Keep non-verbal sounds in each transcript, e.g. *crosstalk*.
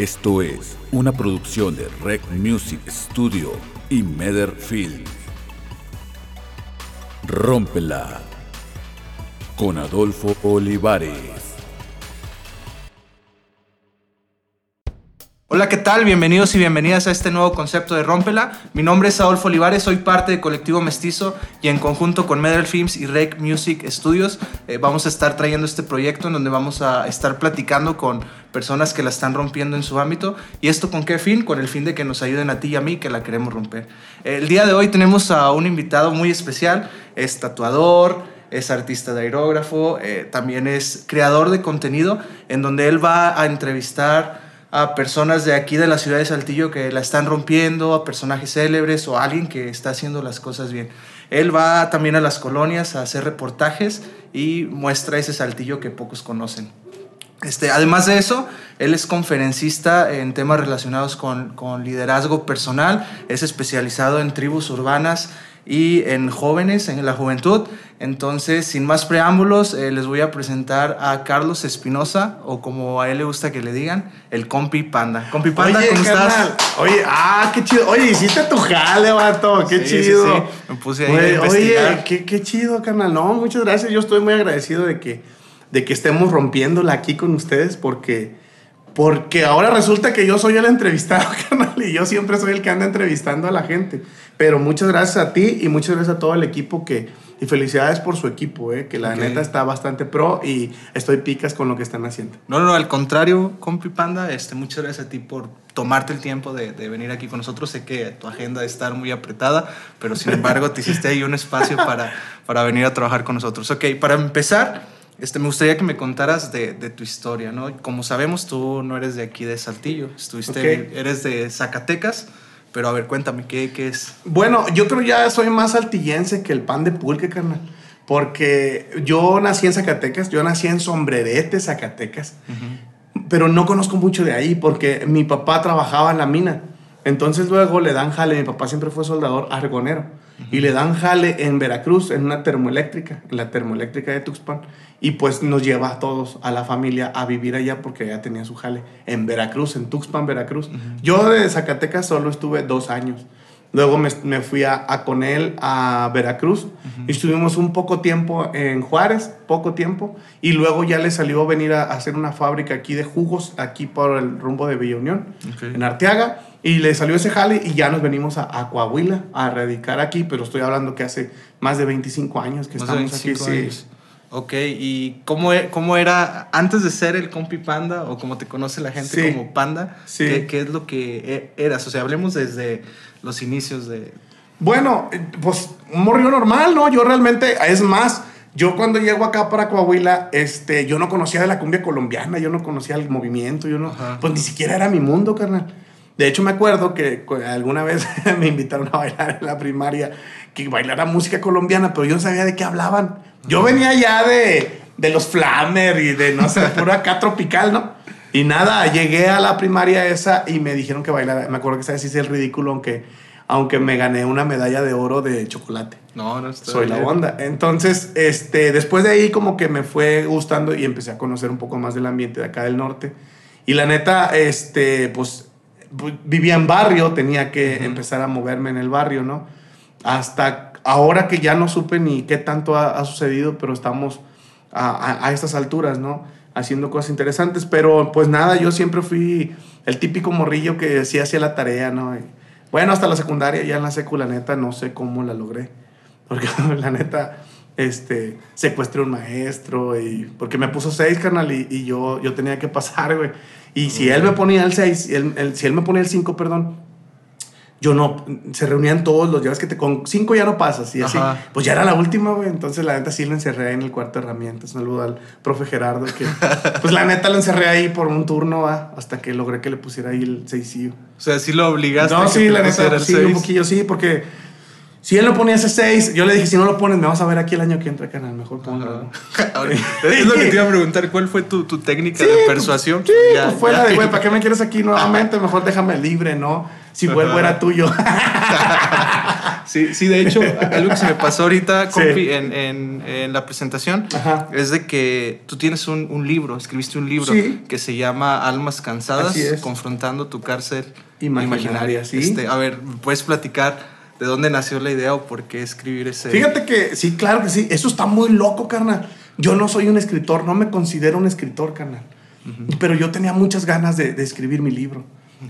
Esto es una producción de Rec Music Studio y Meder Film. Rómpela con Adolfo Olivares. Hola, ¿qué tal? Bienvenidos y bienvenidas a este nuevo concepto de Rómpela. Mi nombre es Adolfo Olivares, soy parte de Colectivo Mestizo y en conjunto con Medal Films y Rec Music Studios eh, vamos a estar trayendo este proyecto en donde vamos a estar platicando con personas que la están rompiendo en su ámbito. ¿Y esto con qué fin? Con el fin de que nos ayuden a ti y a mí que la queremos romper. El día de hoy tenemos a un invitado muy especial, es tatuador, es artista de aerógrafo, eh, también es creador de contenido en donde él va a entrevistar a personas de aquí de la ciudad de Saltillo que la están rompiendo, a personajes célebres o alguien que está haciendo las cosas bien. Él va también a las colonias a hacer reportajes y muestra ese Saltillo que pocos conocen. Este, además de eso, él es conferencista en temas relacionados con, con liderazgo personal, es especializado en tribus urbanas y en jóvenes, en la juventud. Entonces, sin más preámbulos, eh, les voy a presentar a Carlos Espinosa, o como a él le gusta que le digan, el Compi Panda. Compi Panda, Oye, ¿cómo carnal, estás? Oye, ah, qué chido. Oye, hiciste tu jale, vato. Qué Sí, sí, chido. sí. Me puse ahí a investigar. Oye, qué, qué chido, carnal. No, muchas gracias. Yo estoy muy agradecido de que, de que estemos rompiéndola aquí con ustedes porque, porque ahora resulta que yo soy el entrevistado, *laughs* y yo siempre soy el que anda entrevistando a la gente. Pero muchas gracias a ti y muchas gracias a todo el equipo que, y felicidades por su equipo, eh, que la Ok. neta está bastante pro y estoy picas con lo que están haciendo. No, no, no, al contrario, Compi Panda, este, muchas gracias a ti por tomarte el tiempo de, de venir aquí con nosotros. Sé que tu agenda está muy apretada, pero sin embargo te hiciste ahí un espacio para, para venir a trabajar con nosotros. Ok, para empezar, este, me gustaría que me contaras de, de tu historia, ¿no? Como sabemos, tú no eres de aquí de Saltillo, estuviste, eres de Zacatecas, pero a ver, cuéntame, ¿qué, qué es? Bueno, yo creo ya soy más saltillense que el pan de pulque, carnal. Porque yo nací en Zacatecas, yo nací en Sombrerete, Zacatecas. Pero no conozco mucho de ahí porque mi papá trabajaba en la mina. Entonces luego le dan jale, mi papá siempre fue soldador argonero. Y le dan jale en Veracruz, en una termoeléctrica, en la termoeléctrica de Tuxpan. Y pues nos lleva a todos, a la familia, a vivir allá porque ya tenía su jale en Veracruz, en Tuxpan, Veracruz. Yo de Zacatecas solo estuve dos años. Luego me, me fui a, a con él a Veracruz y estuvimos un poco tiempo en Juárez, poco tiempo, y luego ya le salió venir a, hacer una fábrica aquí de jugos, aquí por el rumbo de Villa Unión, en Arteaga, y le salió ese jale y ya nos venimos a, a Coahuila a radicar aquí, pero estoy hablando que hace más de 25 años que Más estamos 25 aquí. sí. años. Ok, ¿y cómo, e- cómo era antes de ser el compi panda o como te conoce la gente Sí. como panda? Sí. ¿qué, qué es lo que e- eras? O sea, hablemos desde los inicios de... Bueno, eh, pues un morrillo normal, ¿no? Yo realmente, es más, yo cuando llego acá para Coahuila, este, yo no conocía de la cumbia colombiana, yo no conocía el movimiento, yo no, Ajá. pues ni siquiera era mi mundo, carnal. De hecho, me acuerdo que alguna vez *laughs* me invitaron a bailar en la primaria, que bailara música colombiana, pero yo no sabía de qué hablaban. Yo venía ya de, de los Flammer y de, no sé, puro acá tropical, ¿no? Y nada, llegué a la primaria esa y me dijeron que bailara. Me acuerdo que sabes hice el ridículo, aunque, aunque me gané una medalla de oro de chocolate. No, no está Soy la onda. Entonces, este, después de ahí como que me fue gustando y empecé a conocer un poco más del ambiente de acá del norte. Y la neta, este, pues pu- vivía en barrio, tenía que empezar a moverme en el barrio, ¿no? Hasta ahora que ya no supe ni qué tanto ha, ha sucedido, pero estamos a, a- a estas alturas, ¿no? Haciendo cosas interesantes, pero pues nada, yo siempre fui el típico morrillo que sí hacía la tarea, ¿no? Y, bueno, hasta la secundaria, ya en la secu, la neta, no sé cómo la logré. Porque *laughs* la neta, este, secuestré a un maestro y... Porque me puso seis, carnal, y, y yo, yo tenía que pasar, güey. Y si él me ponía el seis, él- él- si él me ponía el cinco, perdón, yo no... Se reunían todos los días que te... Con cinco ya no pasas, y así. Ajá. Pues ya era la última, güey. Entonces, la neta, sí lo encerré ahí en el cuarto de herramientas. Un saludo al profe Gerardo, que... *laughs* pues la neta lo encerré ahí por un turno, ¿va? hasta que logré que le pusiera ahí el seisillo. O sea, sí lo obligaste. a No, que sí, la neta, sí, un poquillo, sí, porque si él no ponía ese 6, yo le dije, si no lo pones, me vas a ver aquí el año que entra, canal, mejor. *laughs* Ahora, *laughs* es lo que te iba a preguntar, ¿cuál fue tu, tu técnica Sí, de pues, persuasión? Sí, Ya- pues fuera ya- de, güey, ¿para qué me quieres aquí nuevamente? *laughs* Mejor déjame libre, ¿no? Si vuelvo era tuyo. Sí, sí, de hecho, algo que se me pasó ahorita, Sí. compi, en, en- en la presentación, Ajá. es de que tú tienes un, un libro, escribiste un libro Sí. que se llama Almas Cansadas, confrontando tu cárcel Imaginaria, imaginaria. sí. Este, a ver, ¿puedes platicar de dónde nació la idea o por qué escribir ese? Fíjate que sí, claro que sí. Eso está muy loco, carnal. Yo no soy un escritor, no me considero un escritor, carnal. Pero yo tenía muchas ganas de, de escribir mi libro.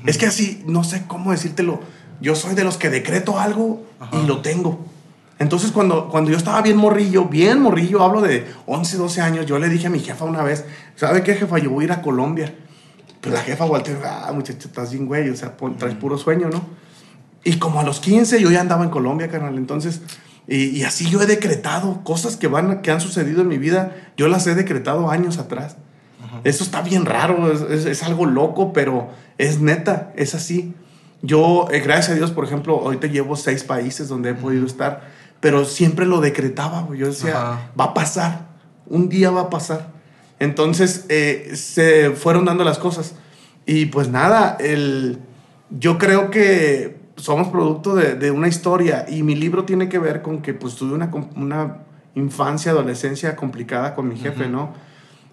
Es que así, no sé cómo decírtelo. Yo soy de los que decreto algo Ajá. y lo tengo. Entonces, cuando, cuando yo estaba bien morrillo, bien morrillo, hablo de 11, 12 años, yo le dije a mi jefa una vez, ¿sabe qué, jefa? Yo voy a ir a Colombia. Pues la jefa volteó, ah, muchacho, estás bien güey, o sea, traes puro sueño, ¿no? Y como a los 15 yo ya andaba en Colombia, carnal. Entonces, y, y así yo he decretado cosas que, van, que han sucedido en mi vida. Yo las he decretado años atrás. Eso está bien raro, es, es- es algo loco, pero es neta, es así. Yo, eh, gracias a Dios, por ejemplo, ahorita llevo seis países donde he podido estar, pero siempre lo decretaba. Yo decía, Ajá. va a pasar, un día va a pasar. Entonces, eh, se fueron dando las cosas. Y pues nada, el, yo creo que somos producto de, de una historia y mi libro tiene que ver con que pues tuve una, una infancia, adolescencia complicada con mi jefe, Ujú. ¿no?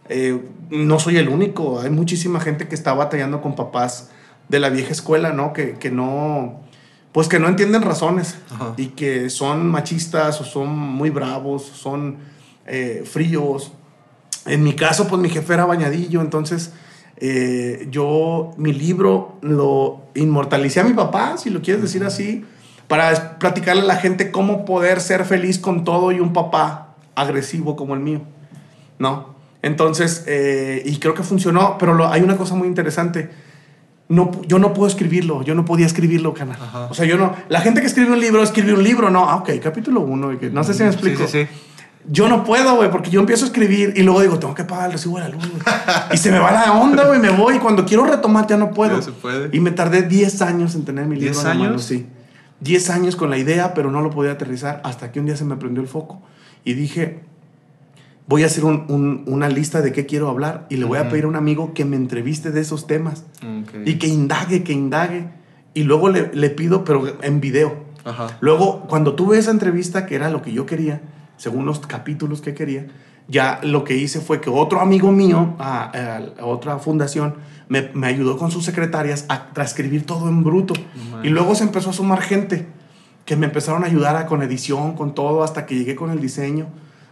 Eh, no soy el único, hay muchísima gente que está batallando con papás de la vieja escuela, ¿no? Que, que no, pues que no entienden razones Ajá. y que son machistas o son muy bravos, son eh, fríos. En mi caso, pues mi jefe era bañadillo, entonces eh, yo mi libro lo inmortalicé a mi papá, si lo quieres decir así, para platicarle a la gente cómo poder ser feliz con todo y un papá agresivo como el mío, ¿no? Entonces, eh, y creo que funcionó, pero lo- hay una cosa muy interesante. No, yo no puedo escribirlo, yo no podía escribirlo, canal. Ajá. O sea, yo no. La gente que escribe un libro, escribe un libro, no. Ah, ok, capítulo uno. y que- No sé si me Sí, explico. sí, sí. Yo no puedo, güey, porque yo empiezo a escribir y luego digo, tengo que pagar el recibo de la luz, güey. *laughs* y se me va la onda, güey, me voy. Y cuando quiero retomar, ya no puedo. Ya se puede. Y me tardé 10 años en tener mi libro. ¿10 en la mano, años? sí. 10 años con la idea, pero no lo podía aterrizar hasta que un día se me prendió el foco. Y dije, voy a hacer un- un- una lista de qué quiero hablar y le voy a Ujú. pedir a un amigo que me entreviste de esos temas Ok. y que indague, que indague. Y luego le, le pido, pero en video. Ajá. Luego, cuando tuve esa entrevista, que era lo que yo quería, según los capítulos que quería, ya lo que hice fue que otro amigo mío, a, a- a otra fundación, me, me ayudó con sus secretarias a transcribir todo en bruto. Y luego se empezó a sumar gente que me empezaron a ayudar a- con edición, con todo, hasta que llegué con el diseño.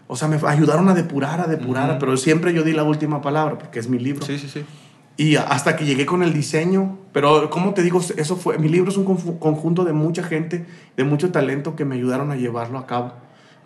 O sea, me ayudaron a depurar, a depurar, pero siempre yo di la última palabra, porque es mi libro. Sí, sí, sí. Y hasta que llegué con el diseño, pero como te digo, eso fue, mi libro es un conjunto de mucha gente, de mucho talento que me ayudaron a llevarlo a cabo.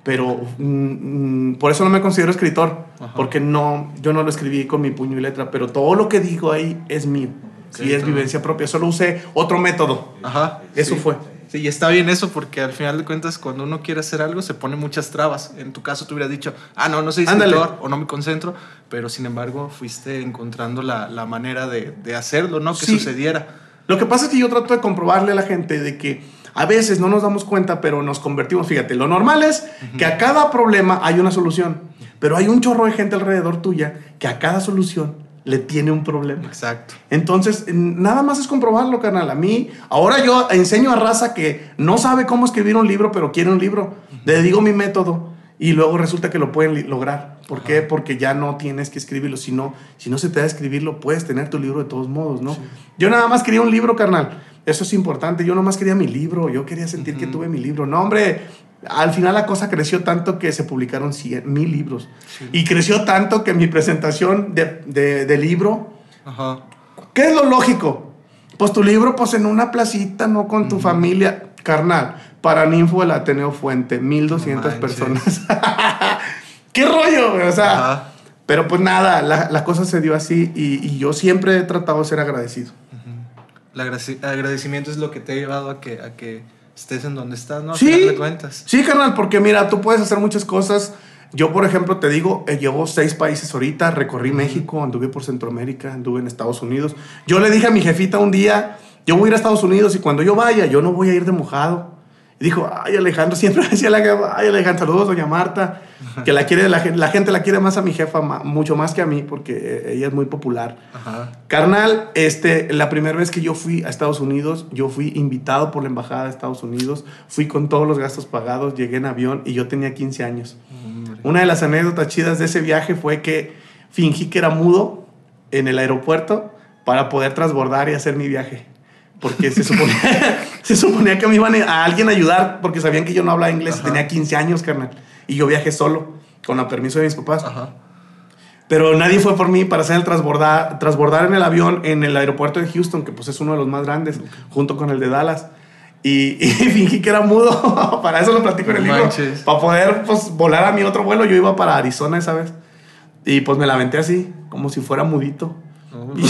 Pero mm, mm, por eso no me considero escritor, Ajá. porque no, yo no lo escribí con mi puño y letra, pero todo lo que digo ahí es mío. Sí, y es todo. vivencia propia, solo usé otro método. Ajá. Eso sí. fue. Sí, y está bien eso porque al final de cuentas cuando uno quiere hacer algo se pone muchas trabas. En tu caso tú hubieras dicho, ah, no, no soy escritor o no me concentro, pero sin embargo fuiste encontrando la, la manera de, de hacerlo, ¿no? Que Sí. sucediera. Lo que pasa es que yo trato de comprobarle a la gente de que a veces no nos damos cuenta, pero nos convertimos. Fíjate, lo normal es que a cada problema hay una solución, pero hay un chorro de gente alrededor tuya que a cada solución le tiene un problema. Exacto. Entonces, nada más es comprobarlo, carnal. A mí, ahora yo enseño a raza que no sabe cómo escribir un libro, pero quiere un libro. Le digo mi método y luego resulta que lo pueden lograr. ¿Por qué? Porque ya no tienes que escribirlo. Si no, si no se te da escribirlo, puedes tener tu libro de todos modos, ¿no? Yo nada más quería un libro, carnal. Eso es importante. Yo nada más quería mi libro. Yo quería sentir que tuve mi libro. No, hombre. Al final la cosa creció tanto que se publicaron cien, mil libros. Y creció tanto que mi presentación de, de- de libro Ajá. ¿Qué es lo lógico? Pues tu libro, pues en una placita, no con tu familia. Carnal, para Ninfo del Ateneo Fuente, 1200 manches. personas. *laughs* ¿Qué rollo? O sea, Ajá. pero pues nada, la, la cosa se dio así y, y yo siempre he tratado de ser agradecido. El agradeci- agradecimiento es lo que te ha llevado a que, a que estés en donde estás, ¿no? A Sí. de cuentas. Sí, carnal, porque mira, tú puedes hacer muchas cosas. Yo, por ejemplo, te digo, eh, llevo seis países ahorita, recorrí México, anduve por Centroamérica, anduve en Estados Unidos. Yo le dije a mi jefita un día, yo voy a ir a Estados Unidos y cuando yo vaya, yo no voy a ir de mojado. Dijo, ay Alejandro, *laughs* siempre decía ay Alejandro, saludos doña Marta, que la quiere, la, gen- la gente la quiere más a mi jefa, ma- mucho más que a mí, porque eh, ella es muy popular. Ajá. Carnal, este, la primera vez que yo fui a Estados Unidos, yo fui invitado por la embajada de Estados Unidos, fui con todos los gastos pagados, llegué en avión y yo tenía 15 años. Una de las anécdotas chidas de ese viaje fue que fingí que era mudo en el aeropuerto para poder transbordar y hacer mi viaje. Porque se suponía, *laughs* se suponía que me iban a alguien a ayudar porque sabían que yo no hablaba inglés y tenía 15 años, carnal. Y yo viajé solo, con la permiso de mis papás. Ajá. Pero nadie fue por mí para hacer el transbordar, transbordar en el avión en el aeropuerto de Houston, que pues es uno de los más grandes, junto con el de Dallas. Y, *laughs* y fingí que era mudo, *laughs* para eso lo platico en el libro. manches. Para poder pues, volar a mi otro vuelo, yo iba para Arizona esa vez. Y pues me la aventé así, como si fuera mudito. Y,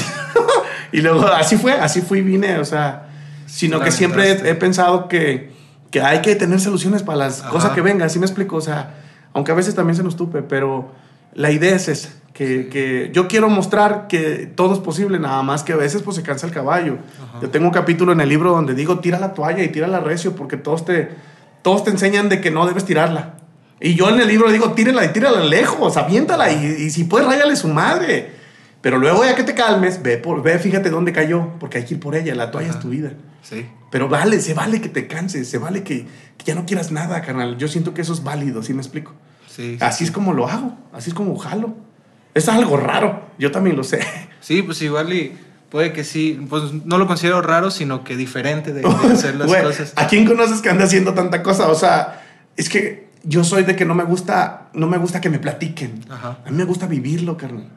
y luego así fue, así fui y vine, o sea, sino La que siempre he, he pensado que, que hay que tener soluciones para las Ajá. cosas que vengan, así me explico, o sea, aunque a veces también se nos tupe, pero la idea es esa, que, que yo quiero mostrar que todo es posible, nada más que a veces pues se cansa el caballo. Ajá. Yo tengo un capítulo en el libro donde digo, tira la toalla y tira la recio, porque todos te, todos te enseñan de que no debes tirarla. Y yo en el libro digo, tírala y tírala lejos, aviéntala y, y si puedes, ráyale su madre. Pero luego ya que te calmes, ve, por, ve, fíjate dónde cayó, porque hay que ir por ella, la toalla Ajá. es tu vida. Sí. Pero vale, se vale que te canses, se vale que, que ya no quieras nada, carnal. Yo siento que eso es válido, ¿sí me explico? Sí. sí, Así es como lo hago, así es como jalo. Es algo raro, yo también lo sé. *laughs* Sí, pues igual y puede que sí, pues no lo considero raro, sino que diferente de, de *laughs* hacer las Güey, cosas. ¿A quién conoces que anda haciendo tanta cosa? O sea, es que yo soy de que no me gusta, no me gusta que me platiquen. Ajá. A mí me gusta vivirlo, carnal.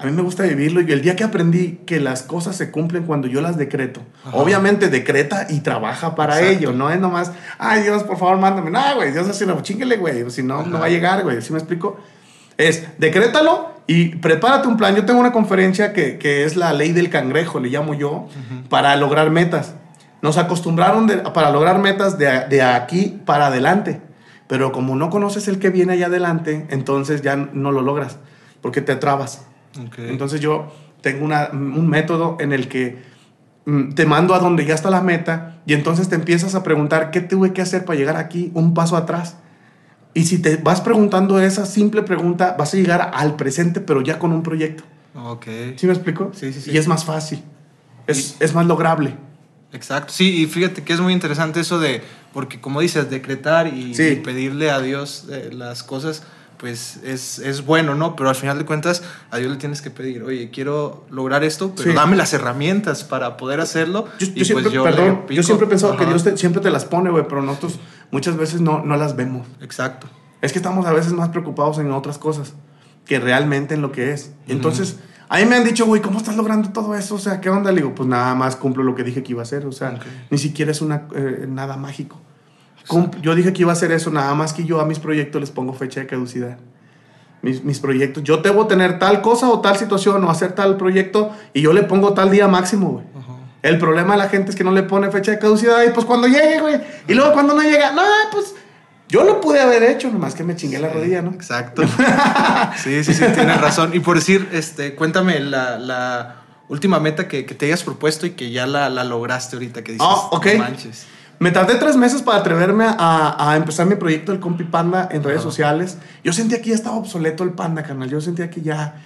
A mí me gusta vivirlo y el día que aprendí que las cosas se cumplen cuando yo las decreto. Ajá. Obviamente decreta y trabaja para Exacto. ello, no es nomás, ay Dios, por favor, mándame. No, güey, Dios así no, chinguele, güey, si no, no Ajá. va a llegar, güey, ¿sí me explico? Es, decrétalo y prepárate un plan. Yo tengo una conferencia que, que es la ley del cangrejo, le llamo yo, para lograr metas. Nos acostumbraron de- para lograr metas de, de aquí para adelante. Pero como no conoces el que viene allá adelante, entonces ya no lo logras, porque te trabas. Ok. Entonces yo tengo una- un método en el que mm, te mando a donde ya está la meta y entonces te empiezas a preguntar qué tuve que hacer para llegar aquí un paso atrás. Y si te vas preguntando esa simple pregunta, vas a llegar al presente, pero ya con un proyecto. Ok. ¿Sí me explico? Sí, sí, sí. Y es más fácil. Es, es más lograble. Exacto. Sí, y fíjate que es muy interesante eso de, porque como dices, decretar y, Sí. y pedirle a Dios eh, las cosas, pues es, es bueno, ¿no? Pero al final de cuentas, a Dios le tienes que pedir, oye, quiero lograr esto, pero Sí. dame las herramientas para poder hacerlo. Yo, y yo siempre, pues yo perdón, yo siempre he pensado que. Dios te- siempre te las pone, güey, pero nosotros muchas veces no, no las vemos. Exacto. Es que estamos a veces más preocupados en otras cosas que realmente en lo que es. Entonces, a mí me han dicho, güey, ¿cómo estás logrando todo eso? O sea, ¿qué onda? Le digo, pues nada más cumplo lo que dije que iba a hacer. O sea, ni siquiera es una, eh, nada mágico. Yo dije que iba a hacer eso, nada más que yo a mis proyectos les pongo fecha de caducidad. Mis, mis proyectos, yo debo tener tal cosa o tal situación o hacer tal proyecto y yo le pongo tal día máximo, güey. Ajá. El problema de la gente es que no le pone fecha de caducidad y pues cuando llegue, güey. Y luego cuando no llega, no, pues yo lo pude haber hecho, nomás que me chingué la rodilla, ¿no? Exacto. *laughs* Sí, sí, sí, tienes razón. Y por decir, este, cuéntame la, la última meta que, que te hayas propuesto y que ya la, la lograste ahorita, que dices, Ah, ok. "No manches. Me tardé tres meses para atreverme a, a empezar mi proyecto del Compi Panda en redes Ajá. sociales. Yo sentía que ya estaba obsoleto el Panda, canal. Yo sentía que ya,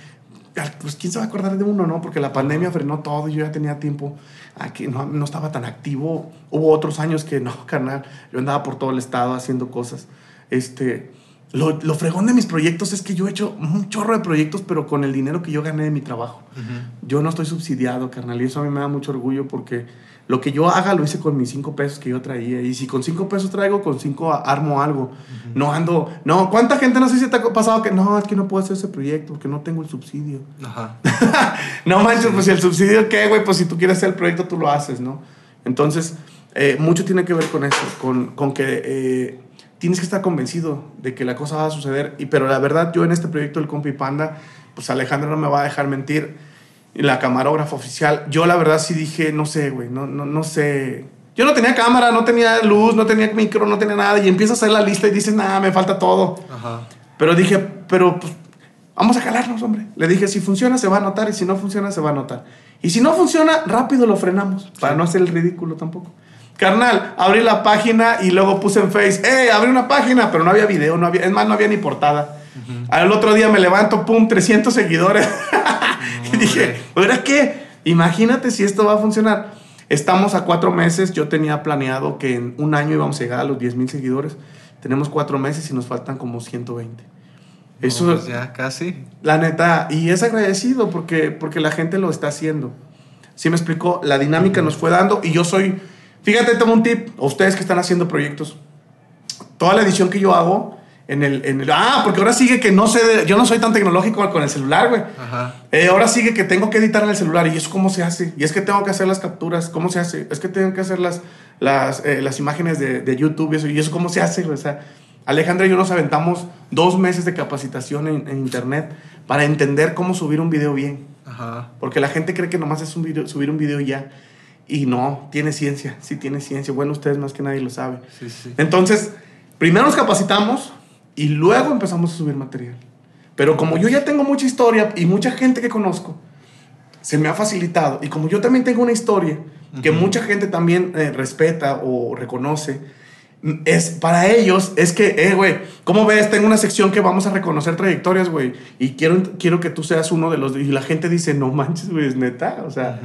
pues quién se va a acordar de uno, ¿no? Porque la pandemia frenó todo y yo ya tenía tiempo aquí, no, no estaba tan activo. Hubo otros años que no, carnal. Yo andaba por todo el estado haciendo cosas. Este, lo, lo fregón de mis proyectos es que yo he hecho un chorro de proyectos, pero con el dinero que yo gané de mi trabajo. Ujú. Yo no estoy subsidiado, carnal, y eso a mí me da mucho orgullo porque lo que yo haga lo hice con mis cinco pesos que yo traía. Y si con cinco pesos traigo, con cinco armo algo. No ando, no, ¿cuánta gente no sé si te ha pasado que no, es que no puedo hacer ese proyecto porque no tengo el subsidio? Ajá. *laughs* no manches, pues si el subsidio, ¿qué, güey? Pues si tú quieres hacer el proyecto, tú lo haces, ¿no? Entonces, eh, mucho tiene que ver con eso, con, con que eh, tienes que estar convencido de que la cosa va a suceder. Y, pero la verdad, yo en este proyecto del Compi Panda, pues Alejandro no me va a dejar mentir. La camarógrafa oficial, yo la verdad sí dije, no sé, güey, no, no, no sé. Yo no tenía cámara, no tenía luz, no tenía micro, no tenía nada. Y empiezas a hacer la lista y dices, nada, me falta todo. Ajá. Pero dije, pero pues, vamos a jalarnos, hombre. Le dije, si funciona se va a notar y si no funciona se va a notar. Y si no funciona, rápido lo frenamos, para no hacer el ridículo tampoco. Carnal, abrí la página y luego puse en Face, ¡eh! Abrí una página, pero no había video, no había, es más, no había ni portada. Al otro día me levanto, pum, 300 seguidores. *laughs* dije, ¿ahora qué? Imagínate si esto va a funcionar. Estamos a cuatro meses, yo tenía planeado que en un año íbamos a llegar a los 10 mil seguidores. Tenemos cuatro meses y nos faltan como 120. Eso pues ya casi. La neta, y es agradecido porque, porque la gente lo está haciendo. ¿Sí me explicó? La dinámica nos fue dando y yo soy, fíjate, tomo un tip, a ustedes que están haciendo proyectos. Toda la edición que yo hago, en el, en el, ah, porque ahora sigue que no sé, yo no soy tan tecnológico con el celular, güey. Ajá. Eh, ahora sigue que tengo que editar en el celular y eso cómo se hace. Y es que tengo que hacer las capturas, ¿cómo se hace? Es que tengo que hacer las, las, eh, las imágenes de, de, YouTube y eso, y eso cómo se hace, O sea, Alejandra y yo nos aventamos dos meses de capacitación en, en internet para entender cómo subir un video bien. Ajá. Porque la gente cree que nomás es un video, subir un video ya. Y no, tiene ciencia, sí tiene ciencia. Bueno, ustedes más que nadie lo saben. Sí, sí. Entonces, primero nos capacitamos, y luego empezamos a subir material. Pero como yo ya tengo mucha historia y mucha gente que conozco, se me ha facilitado. Y como yo también tengo una historia que mucha gente también eh, respeta o reconoce, es para ellos es que, eh, güey, ¿cómo ves? Tengo una sección que vamos a reconocer trayectorias, güey, y quiero, quiero que tú seas uno de los... Y la gente dice, no manches, güey, es neta. O sea,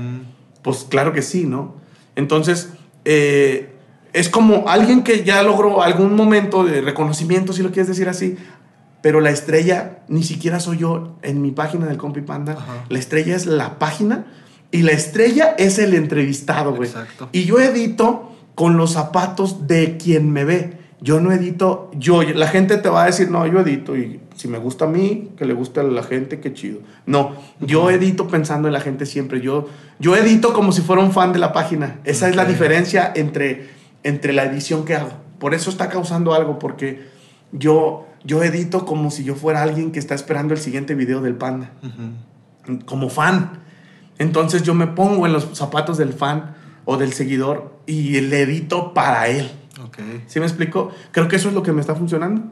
pues claro que sí, ¿no? Entonces, eh, es como alguien que ya logró algún momento de reconocimiento, si lo quieres decir así, pero la estrella ni siquiera soy yo en mi página del Compi Panda. La estrella es la página y la estrella es el entrevistado, güey. Y yo edito con los zapatos de quien me ve. Yo no edito, yo, la gente te va a decir, no, yo edito y si me gusta a mí, que le guste a la gente, qué chido. No, yo edito pensando en la gente siempre. Yo, yo edito como si fuera un fan de la página. Esa es la diferencia entre entre la edición que hago. Por eso está causando algo, porque yo, yo edito como si yo fuera alguien que está esperando el siguiente video del panda, como fan. Entonces yo me pongo en los zapatos del fan o del seguidor y le edito para él. Okay. ¿Sí me explico? Creo que eso es lo que me está funcionando.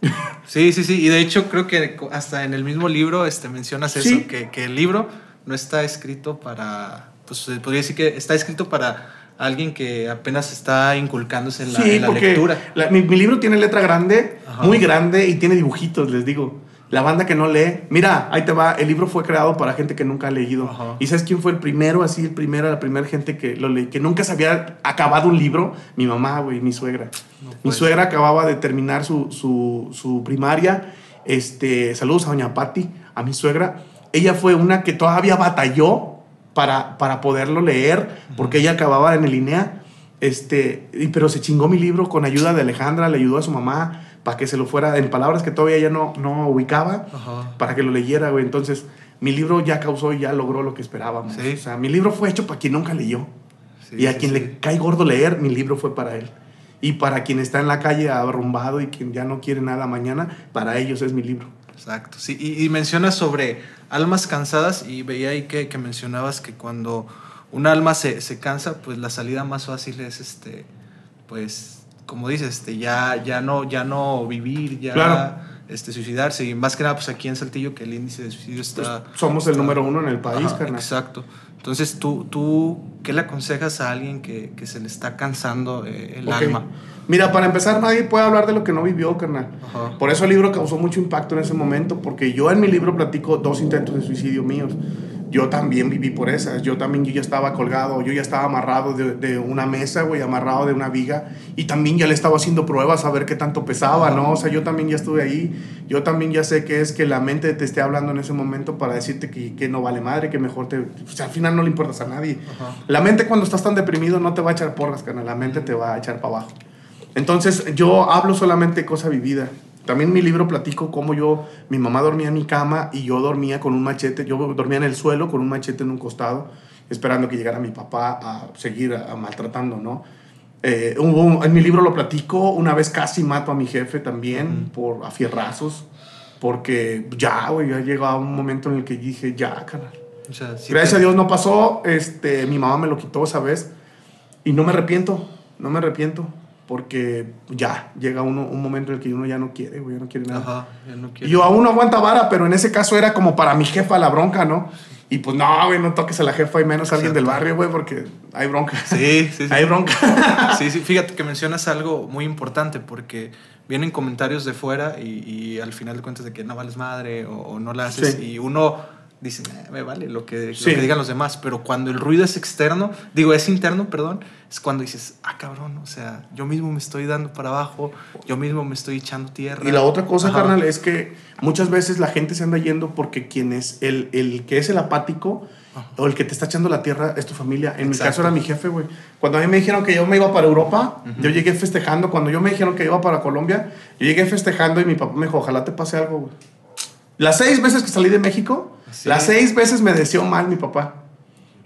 *laughs* Sí, sí, sí. Y de hecho creo que hasta en el mismo libro este, mencionas eso, que, que, el libro no está escrito para, pues podría decir que está escrito para alguien que apenas está inculcándose en la, sí, lectura. mi, libro tiene letra grande, muy grande, y tiene dibujitos, les digo. La banda que no lee, mira, ahí te va, el libro fue creado para gente que nunca ha leído. ¿Y sabes quién fue el primero, así, el primero, la primera gente que lo leí, que nunca se había acabado un libro? Mi mamá, güey, mi suegra. mi suegra acababa de terminar su, su, su primaria. Este, saludos a doña Patti, a mi suegra. Ella fue una que todavía batalló para, para poderlo leer, porque ella acababa en el INEA, este, pero se chingó mi libro con ayuda de Alejandra, le ayudó a su mamá para que se lo fuera en palabras que todavía ella no, no ubicaba, para que lo leyera, güey. Entonces, mi libro ya causó y ya logró lo que esperábamos. O sea, mi libro fue hecho para quien nunca leyó. y a quien le cae gordo leer, mi libro fue para él. Y para quien está en la calle arrumbado y quien ya no quiere nada mañana, para ellos es mi libro. Exacto, sí. Y, y mencionas sobre almas cansadas y veía ahí que, que mencionabas que cuando un alma se, se, cansa, pues la salida más fácil es, este, pues, como dices, este, ya, ya, no, ya no vivir, ya este, suicidarse. Y más que nada, pues aquí en Saltillo, que el índice de suicidio está... Pues, somos el número uno en el país, carnal. Exacto. Entonces, ¿tú, ¿tú qué le aconsejas a alguien que, que se le está cansando eh, el alma? Mira, para empezar, nadie puede hablar de lo que no vivió, carnal. Por eso el libro causó mucho impacto en ese momento, porque yo en mi libro platico dos intentos de suicidio míos. Yo también viví por esas. Yo también yo ya estaba colgado, yo ya estaba amarrado de, de una mesa, güey, amarrado de una viga. Y también ya le estaba haciendo pruebas a ver qué tanto pesaba, ¿no? O sea, yo también ya estuve ahí. Yo también ya sé que es que la mente te esté hablando en ese momento para decirte que, que no vale madre, que mejor te... O sea, al final no le importas a nadie. La mente cuando estás tan deprimido no te va a echar porras, carnal. La mente te va a echar para abajo. Entonces yo hablo solamente cosa vivida. También en mi libro platico cómo yo, mi mamá dormía en mi cama y yo dormía con un machete, yo dormía en el suelo con un machete en un costado, esperando que llegara mi papá a seguir a, maltratando, ¿no? Eh, en mi libro lo platico, una vez casi mato a mi jefe también por afierrazos, porque ya, güey, ya llegaba un momento en el que dije, ya, canal. Gracias a Dios no pasó, este, mi mamá me lo quitó esa vez y no me arrepiento, no me arrepiento porque ya llega uno, un momento en el que uno ya no quiere, güey, ya no quiere nada. Ajá, ya no quiere. Y yo aún no aguanta vara, pero en ese caso era como para mi jefa la bronca, ¿no? Y pues no, güey, no toques a la jefa y menos a alguien del barrio, güey, porque hay bronca. Sí, sí, *laughs* sí. hay bronca. sí, sí, fíjate que mencionas algo muy importante porque vienen comentarios de fuera y, y al final de cuentas de que no vales madre o, o no la haces Sí. y uno dice, "Eh, me vale lo que, Sí. lo que digan los demás, pero cuando el ruido es externo, digo, es interno, perdón, es cuando dices, ah, cabrón, o sea, yo mismo me estoy dando para abajo, yo mismo me estoy echando tierra. Y la otra cosa, Ajá. carnal, es que muchas veces la gente se anda yendo porque quien es el, el que es el apático Ajá. o el que te está echando la tierra es tu familia. En mi Exacto. caso era mi jefe, güey. Cuando a mí me dijeron que yo me iba para Europa, yo llegué festejando. Cuando yo me dijeron que iba para Colombia, yo llegué festejando y mi papá me dijo, ojalá te pase algo, güey. Las seis veces que salí de México, Sí. las seis veces me deseó mal mi papá.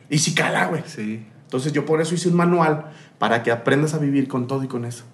Y sí cala, güey. Sí. Entonces yo por eso hice un manual para que aprendas a vivir con todo y con eso.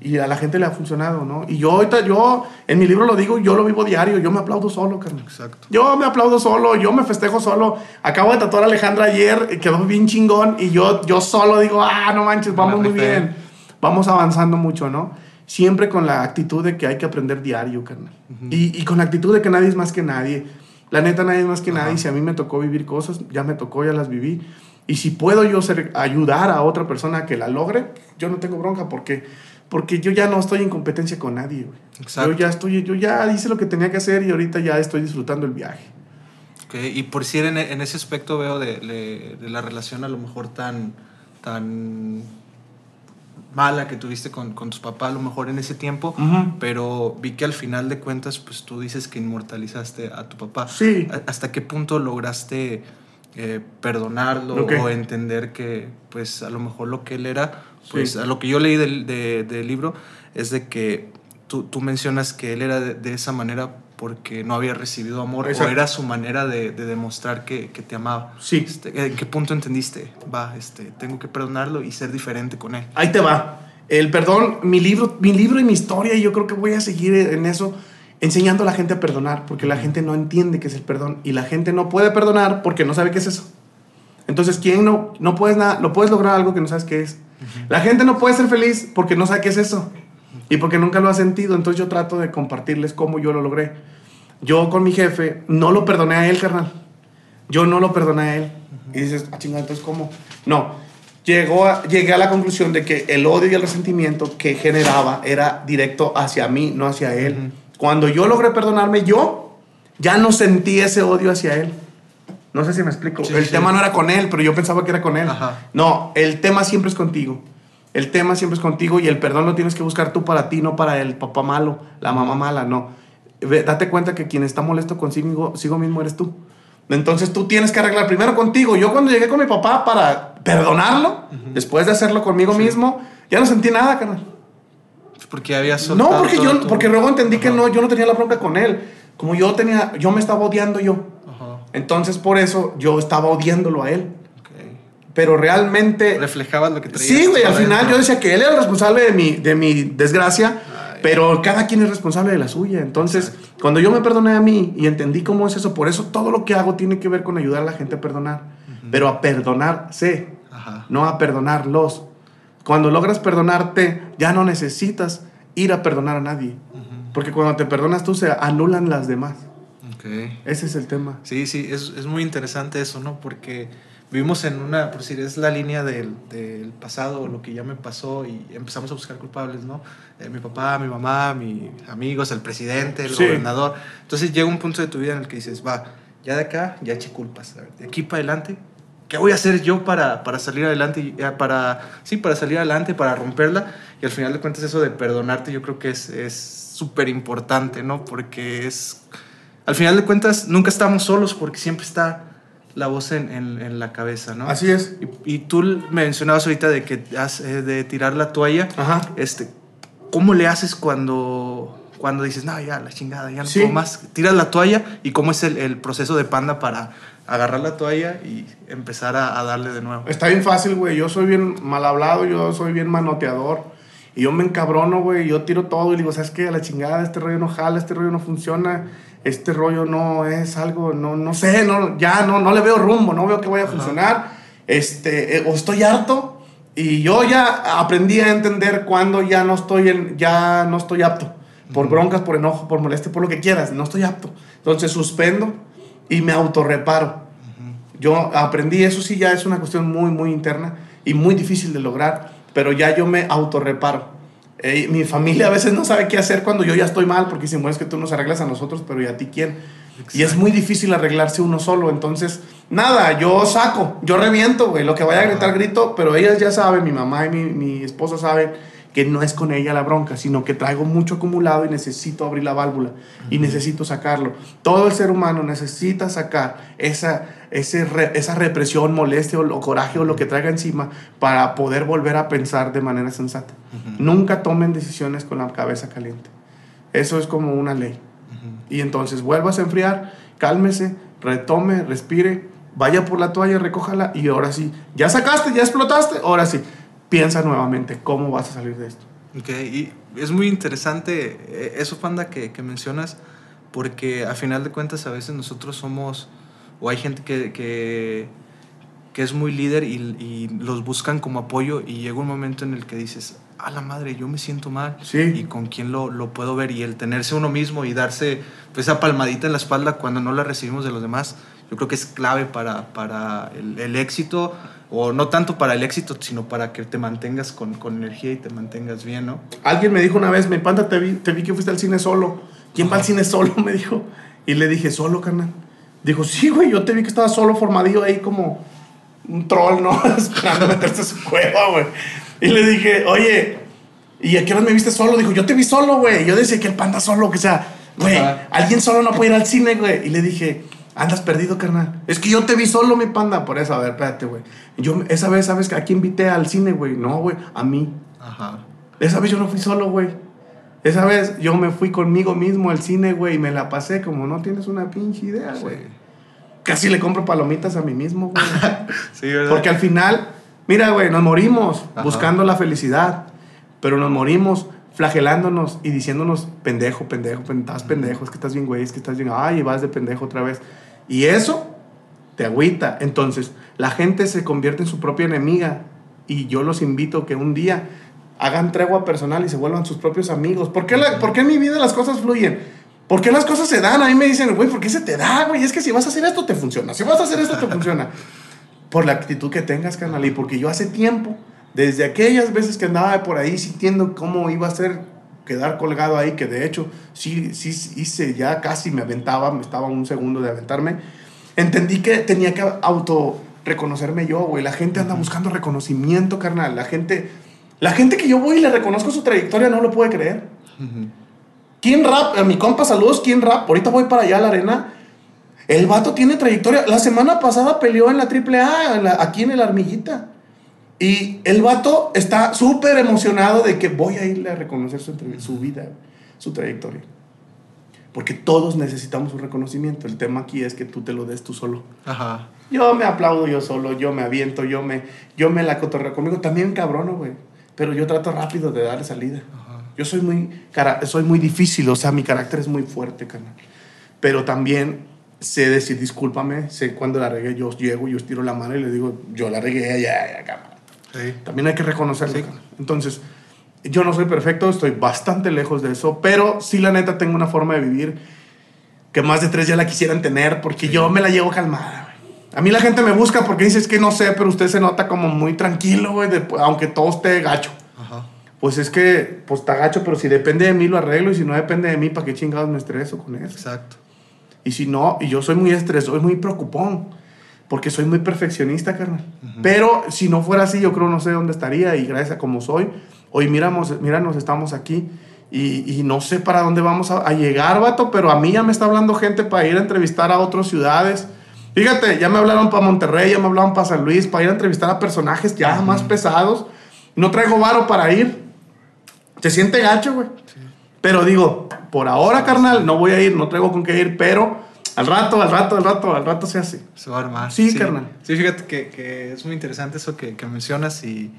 Y a la gente le ha funcionado, ¿no? Y yo ahorita, yo, en mi libro lo digo, yo lo vivo diario, yo me aplaudo solo, carnal. Exacto. Yo me aplaudo solo, yo me festejo solo. Acabo de tatuar a Alejandra ayer, quedó bien chingón, y yo, yo solo digo, ah, no manches, vamos muy bien. Vamos avanzando mucho, ¿no? Siempre con la actitud de que hay que aprender diario, carnal. y, y con la actitud de que nadie es más que nadie. La neta, nadie es más que nadie. Si a mí me tocó vivir cosas, ya me tocó, ya las viví. Y si puedo yo ser, ayudar a otra persona a que la logre, yo no tengo bronca porque, porque yo ya no estoy en competencia con nadie. Exacto. Yo ya estoy, yo ya hice lo que tenía que hacer y ahorita ya estoy disfrutando el viaje. Ok, Y por si en, en ese aspecto veo de, de- de la relación a lo mejor tan, tan mala que tuviste con, con tus papás a lo mejor en ese tiempo, pero vi que al final de cuentas pues tú dices que inmortalizaste a tu papá. Sí. ¿A- ¿Hasta qué punto lograste eh, perdonarlo o entender que pues a lo mejor lo que él era, pues Sí. a lo que yo leí del, de- del libro es de que tú, tú mencionas que él era de, de esa manera porque no había recibido amor o Exacto. era su manera de, de demostrar que, que te amaba. Sí. Este, ¿En qué punto entendiste? Va, este, tengo que perdonarlo y ser diferente con él. Ahí te va. El perdón, mi libro, mi libro y mi historia, y yo creo que voy a seguir en eso, enseñando a la gente a perdonar, porque la gente no entiende qué es el perdón y la gente no puede perdonar porque no sabe qué es eso. Entonces, ¿quién no, no puedes nada, no puedes lograr algo que no sabes qué es? La gente no puede ser feliz porque no sabe qué es eso y porque nunca lo ha sentido. Entonces, yo trato de compartirles cómo yo lo logré. Yo con mi jefe no lo perdoné a él, carnal. Yo no lo perdoné a él. Y dices, ah, chingada, entonces, ¿cómo? No. Llegó a- llegué a la conclusión de que el odio y el resentimiento que generaba era directo hacia mí, no hacia él. Cuando yo logré perdonarme, yo ya no sentí ese odio hacia él. No sé si me explico. Sí, el sí. tema no era con él, pero yo pensaba que era con él. Ajá. No, el tema siempre es contigo. El tema siempre es contigo y el perdón lo tienes que buscar tú para ti, no para el papá malo, la mamá mala, no. Date cuenta que quien está molesto consigo, consigo mismo eres tú. Entonces tú tienes que arreglar primero contigo. Yo cuando llegué con mi papá para perdonarlo, después de hacerlo conmigo mismo, ya no sentí nada, carnal. Porque había soltado No, porque todo yo, porque luego entendí que no, yo no tenía la bronca con él. Como yo tenía, yo me estaba odiando yo. Ajá, Entonces por eso yo estaba odiándolo a él. Pero realmente Reflejabas lo que traías. Sí, güey, al final yo decía que él era el responsable de mi, de mi desgracia, Ay. pero cada quien es responsable de la suya. Entonces, cuando yo me perdoné a mí y entendí cómo es eso, por eso todo lo que hago tiene que ver con ayudar a la gente a perdonar, pero a perdonarse, Ajá. no a perdonarlos. Cuando logras perdonarte, ya no necesitas ir a perdonar a nadie, porque cuando te perdonas tú se anulan las demás. Ok. Ese es el tema. Sí, sí, es, es muy interesante eso, ¿no? Porque vivimos en una, por decir, es la línea del, del pasado, lo que ya me pasó y empezamos a buscar culpables, ¿no? Eh, mi papá, mi mamá, mis amigos, el presidente, el Sí. gobernador. Entonces llega un punto de tu vida en el que dices, va, ya de acá, ya eché culpas. De aquí para adelante, ¿qué voy a hacer yo para, para salir adelante? eh, Para, sí, para salir adelante, para romperla. Y al final de cuentas eso de perdonarte yo creo que es es súper importante, ¿no? Porque es al final de cuentas, nunca estamos solos porque siempre está la voz en, en- en la cabeza, ¿no? Así es. Y, y tú mencionabas ahorita de que has- eh, de tirar la toalla. Ajá. Este, ¿Cómo le haces cuando, cuando dices, no, ya, la chingada, ya no Sí. puedo más? Tiras la toalla y cómo es el, el proceso de panda para agarrar la toalla y empezar a, a darle de nuevo. Está bien fácil, güey. Yo soy bien mal hablado, yo soy bien manoteador. Y yo me encabrono, güey. Yo tiro todo y digo, ¿sabes qué? A la chingada, este rollo no jala, este rollo no funciona. Este rollo no es algo, no, no sé, no, ya no, no le veo rumbo, no veo que vaya a funcionar. Este, eh, o estoy harto. Y yo ya aprendí a entender cuando ya no estoy, en, ya no estoy apto. Por broncas, por enojo, por molestia, por lo que quieras. No estoy apto. Entonces suspendo y me autorreparo. Yo aprendí, eso sí ya es una cuestión muy, muy interna y muy difícil de lograr, pero ya yo me autorreparo. Eh, mi familia a veces no sabe qué hacer cuando yo ya estoy mal, porque dicen, bueno, es que tú nos arreglas a nosotros, pero ¿y a ti quién? Y es muy difícil arreglarse uno solo, entonces, nada, yo saco, yo reviento, güey, lo que vaya a gritar, grito, pero ellas ya saben, mi mamá y mi, mi esposo saben que no es con ella la bronca, sino que traigo mucho acumulado y necesito abrir la válvula y necesito sacarlo. Todo el ser humano necesita sacar esa, ese esa represión, molestia o, coraje o lo que traiga encima para poder volver a pensar de manera sensata. Nunca tomen decisiones con la cabeza caliente. Eso es como una ley. Y entonces vuelvas a enfriar, cálmese, retome, respire, vaya por la toalla, recójala y ahora sí, ya sacaste, ya explotaste, ahora sí piensa nuevamente cómo vas a salir de esto. Ok, y es muy interesante eh, eso, Panda, que, que mencionas, porque a final de cuentas a veces nosotros somos, o hay gente que, que, que es muy líder y, y, los buscan como apoyo y llega un momento en el que dices, a la madre, yo me siento mal. Sí. Y con quién lo, lo, puedo ver y el tenerse uno mismo y darse pues, esa palmadita en la espalda cuando no la recibimos de los demás, yo creo que es clave para, para el, el éxito o no tanto para el éxito, sino para que te mantengas con, con, energía y te mantengas bien, ¿no? Alguien me dijo una vez, me panda, te vi, te vi que fuiste al cine solo. ¿Quién Ajá. va al cine solo? *laughs* Me dijo. Y le dije, solo, carnal. Dijo, sí, güey, yo te vi que estaba solo, formadillo ahí como un troll, ¿no? *laughs* Esperando meterse a su cueva, güey. Y le dije, oye, ¿y a qué hora me viste solo? Dijo, yo te vi solo, güey. Yo decía que el panda solo, que sea, güey, alguien solo no puede ir al cine, güey. Y le dije, Andas perdido, carnal. Es que yo te vi solo, mi panda. Por eso, a ver, espérate, güey. Yo, esa vez, ¿sabes a quién invité al cine, güey? No, güey, a mí. Ajá. Esa vez yo no fui solo, güey. Esa vez yo me fui conmigo mismo al cine, güey, y me la pasé como no tienes una pinche idea, güey. Sí. Casi le compro palomitas a mí mismo, güey. *laughs* sí, ¿verdad? Porque al final, mira, güey, nos morimos Ajá. buscando la felicidad, pero nos morimos flagelándonos y diciéndonos pendejo, pendejo, estás pendejo, es que estás bien, güey, es que estás bien, ay, vas de pendejo otra vez. Y eso te agüita. Entonces, la gente se convierte en su propia enemiga. Y yo los invito que un día hagan tregua personal y se vuelvan sus propios amigos. ¿Por qué, la, ¿por qué en mi vida las cosas fluyen? ¿Por qué las cosas se dan? A mí me dicen, güey, ¿por qué se te da, güey? Es que si vas a hacer esto, te funciona. Si vas a hacer esto, te funciona. Por la actitud que tengas, canal. Y porque yo hace tiempo, desde aquellas veces que andaba por ahí sintiendo cómo iba a ser quedar colgado ahí, que de hecho sí, sí hice, ya casi me aventaba, me estaba un segundo de aventarme, entendí que tenía que auto reconocerme yo, güey. La gente anda buscando reconocimiento, carnal. La gente, la gente que yo voy y le reconozco su trayectoria no lo puede creer. Uh -huh. ¿Quién rap? A mi compa, saludos, ¿quién rap? Ahorita voy para allá a la arena. El vato tiene trayectoria. La semana pasada peleó en la AAA, en la, aquí en el Armillita. Y el vato está súper emocionado de que voy a irle a reconocer su, su, vida, su trayectoria. Porque todos necesitamos un reconocimiento. El tema aquí es que tú te lo des tú solo. Ajá. Yo me aplaudo yo solo, yo me aviento, yo me, yo me la cotorreo conmigo. También cabrono, güey. Pero yo trato rápido de darle salida. Ajá. Yo soy muy, soy muy difícil, o sea, mi carácter es muy fuerte, carnal. Pero también sé decir, discúlpame, sé cuando la regué, yo llego, yo estiro la mano y le digo, yo la regué, ya, ya, cámara. Sí. También hay que reconocerlo. Sí. Entonces, yo no soy perfecto, estoy bastante lejos de eso, pero sí, la neta, tengo una forma de vivir que más de tres ya la quisieran tener porque sí. yo me la llevo calmada. A mí la gente me busca porque dice, es que no sé, pero usted se nota como muy tranquilo, güey, aunque todo esté gacho. Ajá. Pues es que, pues está gacho, pero si depende de mí lo arreglo y si no depende de mí, ¿para qué chingados me estreso con eso? Exacto. Y si no, y yo soy muy estresado, soy muy preocupón porque soy muy perfeccionista, carnal. Uh -huh. Pero si no fuera así, yo creo no sé dónde estaría y gracias a como soy, hoy miramos, míranos, estamos aquí y, y, no sé para dónde vamos a, a, llegar, vato, pero a mí ya me está hablando gente para ir a entrevistar a otras ciudades. Fíjate, ya me hablaron para Monterrey, ya me hablaron para San Luis, para ir a entrevistar a personajes ya uh -huh. más pesados. No traigo varo para ir. Se siente gacho, güey. Sí. Pero digo, por ahora, carnal, no voy a ir, no traigo con qué ir, pero al rato, al rato, al rato, al rato se hace. Se va a armar. Sí, sí. carnal. Sí, fíjate que, que, es muy interesante eso que, que mencionas y,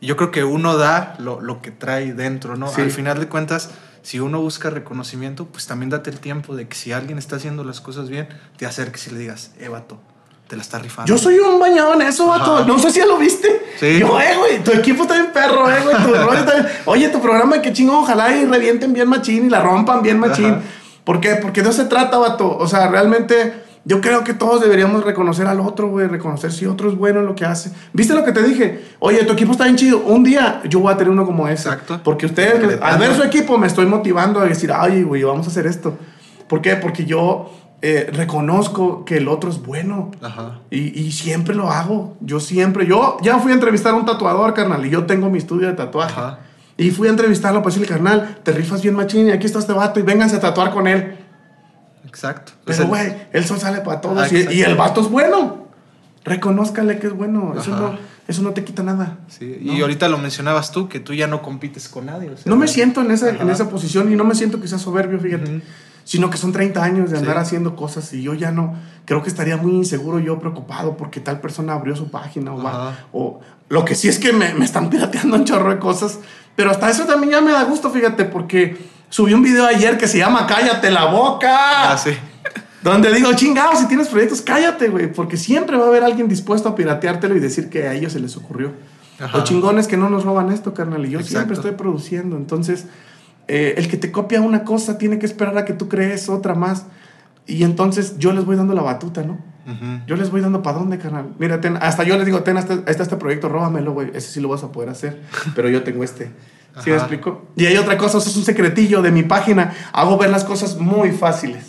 y, yo creo que uno da lo, lo que trae dentro, ¿no? Sí. Al final de cuentas, si uno busca reconocimiento, pues también date el tiempo de que si alguien está haciendo las cosas bien, te acerques y le digas, eh, vato, te la está rifando. Yo soy un bañado en eso, vato. Ajá. No sé si ya lo viste. Sí. Yo, eh, güey, tu equipo está bien perro, eh, güey. Tu rollo está bien. Oye, tu programa, qué chingón, ojalá y revienten bien machín y la rompan bien machín. Ajá. ¿Por qué? Porque de eso se trata, vato. O sea, realmente Yo creo que todos deberíamos reconocer al otro, güey, reconocer si otro es bueno en lo que hace. ¿Viste lo que te dije? Oye, tu equipo está bien chido. Un día yo voy a tener uno como ese. Exacto. Porque ustedes, al ver su equipo, me estoy motivando a decir, ay, güey, vamos a hacer esto. ¿Por qué? Porque yo eh, reconozco que el otro es bueno. Ajá. Y, y siempre lo hago. Yo siempre. Yo ya fui a entrevistar a un tatuador, carnal, y yo tengo mi estudio de tatuaje. Ajá. Y fui a entrevistarlo para decirle, carnal, te rifas bien machín y aquí está este vato y vénganse a tatuar con él. Exacto. Pero, sea, güey, el sol sale para todos Ah, y, y el vato es bueno. Reconózcale que es bueno. Eso no, eso no te quita nada. sí, Y ahorita lo mencionabas tú, que tú ya no compites con nadie. o sea, No me siento en esa, en esa posición y no me siento que sea soberbio, fíjate. Ujú. Sino que son 30 años de andar Sí. haciendo cosas y yo ya no. Creo que estaría muy inseguro yo, preocupado porque tal persona abrió su página o, va- o lo que sí es que me, me están pirateando un chorro de cosas. Pero hasta eso también ya me da gusto, fíjate, porque subí un video ayer que se llama Cállate la boca. Ah, sí. Donde digo, chingado, si tienes proyectos, cállate, güey. Porque siempre va a haber alguien dispuesto a pirateártelo y decir que a ellos se les ocurrió. Ajá. Los chingones que no nos roban esto, carnal. Y yo Exacto. siempre estoy produciendo. Entonces, eh, el que te copia una cosa tiene que esperar a que tú crees otra más. Y entonces yo les voy dando la batuta, ¿no? Yo les voy dando para dónde, carnal. Mira, ten- hasta yo les digo, ten, hasta, está este proyecto, róbamelo, güey. Ese sí lo vas a poder hacer. *laughs* Pero yo tengo este. ¿Sí me explico? Y hay otra cosa, eso es un secretillo de mi página. Hago ver las cosas muy fáciles.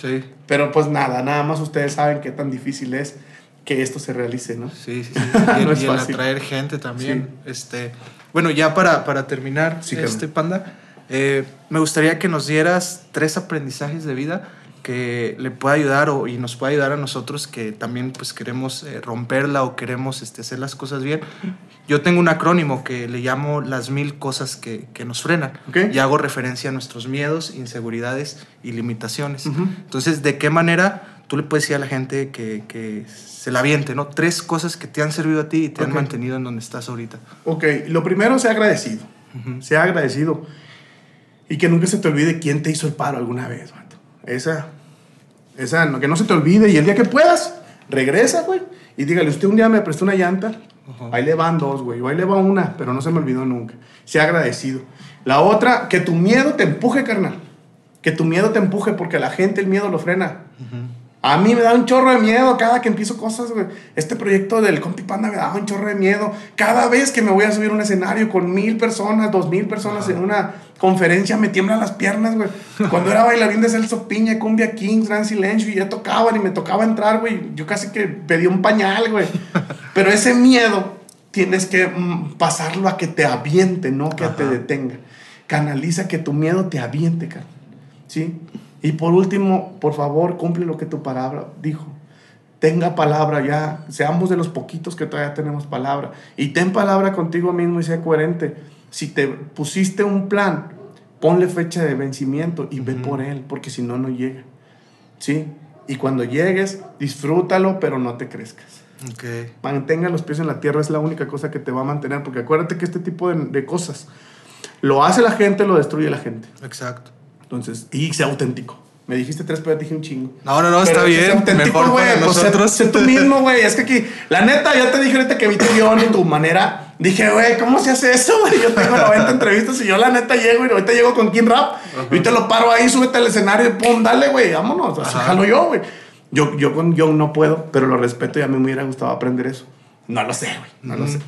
Sí. Pero pues nada, nada más ustedes saben qué tan difícil es que esto se realice, ¿no? Sí, sí, sí. Y, *laughs* No y el atraer gente también. Este, bueno, ya para, para terminar, Sí, este panda, eh, me gustaría que nos dieras tres aprendizajes de vida que le pueda ayudar o, y nos pueda ayudar a nosotros que también pues queremos eh, romperla o queremos este, hacer las cosas bien. Yo tengo un acrónimo que le llamo las mil cosas que, que nos frenan Ok. y hago referencia a nuestros miedos, inseguridades y limitaciones. Ujú. Entonces, ¿de qué manera tú le puedes decir a la gente que, que se la aviente, ¿no? Tres cosas que te han servido a ti y te han Ok. mantenido en donde estás ahorita. Ok, lo primero, sea agradecido. Ujú. Sea agradecido. Y que nunca se te olvide quién te hizo el paro alguna vez, vato. Esa, esa, no, que no se te olvide. Y el día que puedas, regresa, güey. Y dígale, usted un día me prestó una llanta. Ahí le van dos, güey. O ahí le va una, pero no se me olvidó nunca. Sea agradecido. La otra, que tu miedo te empuje, carnal. Que tu miedo te empuje porque a la gente el miedo lo frena. A mí me da un chorro de miedo cada que empiezo cosas, güey. Este proyecto del Compi Panda me daba un chorro de miedo. Cada vez que me voy a subir a un escenario con mil personas, dos mil personas en una conferencia, me tiemblan las piernas, güey. Cuando era bailarín de Celso Piña, Cumbia Kings, Gran Silencio, y ya tocaban y me tocaba entrar, güey. Yo casi que pedí un pañal, güey. *laughs* Pero ese miedo tienes que mm, pasarlo a que te aviente, no que te Ajá. detenga. Canaliza que tu miedo te aviente, cara. ¿Sí? Y por último, por favor, cumple lo que tu palabra dijo. Tenga palabra ya. Seamos de los poquitos que todavía tenemos palabra. Y ten palabra contigo mismo y sea coherente. Si te pusiste un plan, ponle fecha de vencimiento y ve por él, porque si no, no llega. ¿Sí? Y cuando llegues, disfrútalo, pero no te crezcas. Ok. Mantenga los pies en la tierra, es la única cosa que te va a mantener, porque acuérdate que este tipo de, de cosas lo hace la gente, lo destruye la gente. Exacto. Entonces, y sea auténtico. Me dijiste tres, pero te dije un chingo. No, no, no, Pero está bien. auténtico, Mejor güey, para nosotros. Sé, tú mismo, güey. Es que aquí, la neta, yo te dije ahorita que vi tu guion y tu manera. Dije, güey, ¿cómo se hace eso, güey? Yo tengo 90 entrevistas y yo la neta llego y ahorita llego con King Rap. Y te lo paro ahí, súbete al escenario y pum, dale, güey, vámonos. Así jalo yo, güey. Yo, yo con guion no puedo, pero lo respeto y a mí me hubiera gustado aprender eso. No lo sé, güey. No lo sé.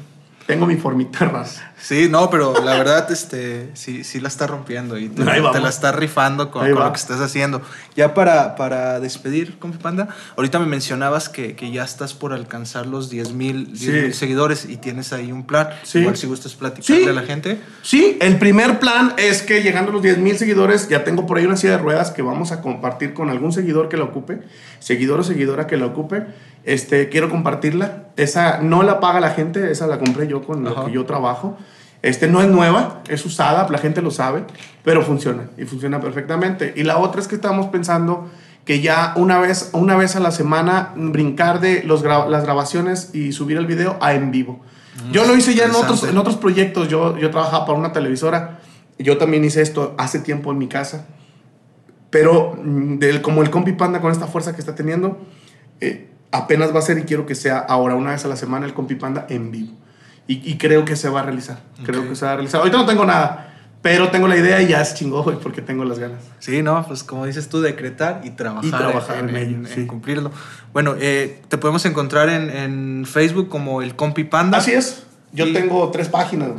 Tengo mi formita raza. Sí, no, pero la verdad, este, sí, sí la está rompiendo y te, la está rifando con, lo que estás haciendo. Ya para, para despedir, Compi Panda, ahorita me mencionabas que, que ya estás por alcanzar los 10 mil Sí. seguidores y tienes ahí un plan. Sí. Igual si gustas platicarle Sí. a la gente. Sí, el primer plan es que llegando a los 10 mil seguidores, ya tengo por ahí una silla de ruedas que vamos a compartir con algún seguidor que la ocupe, seguidor o seguidora que la ocupe. Este, quiero compartirla. Esa no la paga la gente, esa la compré yo con Ajá. lo que yo trabajo. Este no es nueva, es usada, la gente lo sabe, pero funciona y funciona perfectamente. Y la otra es que estamos pensando que ya una vez, una vez a la semana brincar de los gra- las grabaciones y subir el video a en vivo. Yo lo hice ya en otros, en otros proyectos. Yo, yo trabajaba para una televisora. Yo también hice esto hace tiempo en mi casa. Pero mm, del, como el Compi Panda con esta fuerza que está teniendo, eh, apenas va a ser y quiero que sea ahora una vez a la semana el Compi Panda en vivo. Y, y creo que se va a realizar. Creo que se va a realizar. Ahorita no tengo nada. Pero tengo la idea y ya es chingó, güey, porque tengo las ganas. Sí, no, pues como dices tú, decretar y trabajar, Y trabajar en, en ello, en- cumplirlo. Bueno, eh, te podemos encontrar en, en Facebook como el Compi Panda. Así es. Yo Y- tengo tres páginas.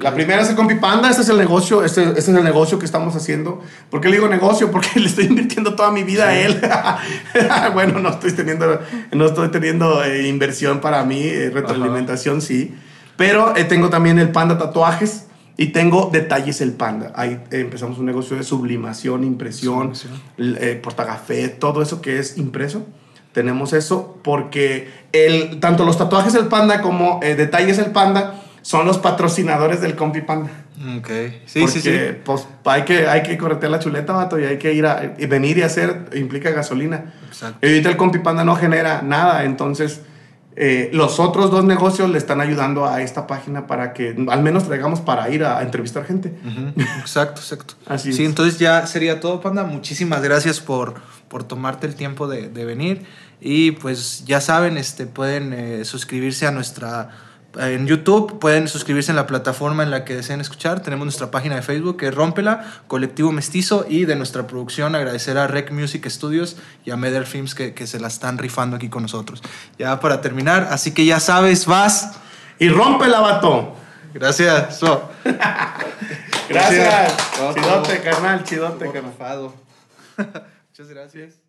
La primera es el Compi Panda, este es el negocio, este, este es el negocio que estamos haciendo. ¿Por qué le digo negocio? Porque *laughs* le estoy invirtiendo toda mi vida a él. *laughs* bueno, no estoy teniendo, no estoy teniendo eh, inversión para mí, eh, retroalimentación sí. Pero eh, tengo también el Panda Tatuajes y tengo Detalles el Panda. Ahí eh, empezamos un negocio de sublimación, impresión, Sublimación. eh, portagafé, todo eso que es impreso. Tenemos eso porque el, tanto los tatuajes del panda como eh, detalles del panda son los patrocinadores del Compi Panda. Ok, sí, porque, sí, sí. Pues hay que, hay que corretear la chuleta, vato, y hay que ir a y venir y hacer, implica gasolina. Exacto. Y ahorita el Compi Panda no genera nada, entonces eh, los otros dos negocios le están ayudando a esta página para que al menos traigamos para ir a, a entrevistar gente. Exacto, exacto. *laughs* Así sí, es. entonces ya sería todo, Panda. Muchísimas gracias por, por tomarte el tiempo de, de venir. Y pues ya saben, este, pueden eh, suscribirse a nuestra... En YouTube pueden suscribirse en la plataforma en la que deseen escuchar. Tenemos nuestra página de Facebook que es Rómpela, Colectivo Mestizo. Y de nuestra producción agradecer a Rec Music Studios y a Meder Films que, que se la están rifando aquí con nosotros. Ya para terminar, así que ya sabes, vas. Y rompe la vato. Gracias. So. Gracias. Gracias. Chidote, carnal, chidote, carnal. Porfado. *laughs* Muchas gracias.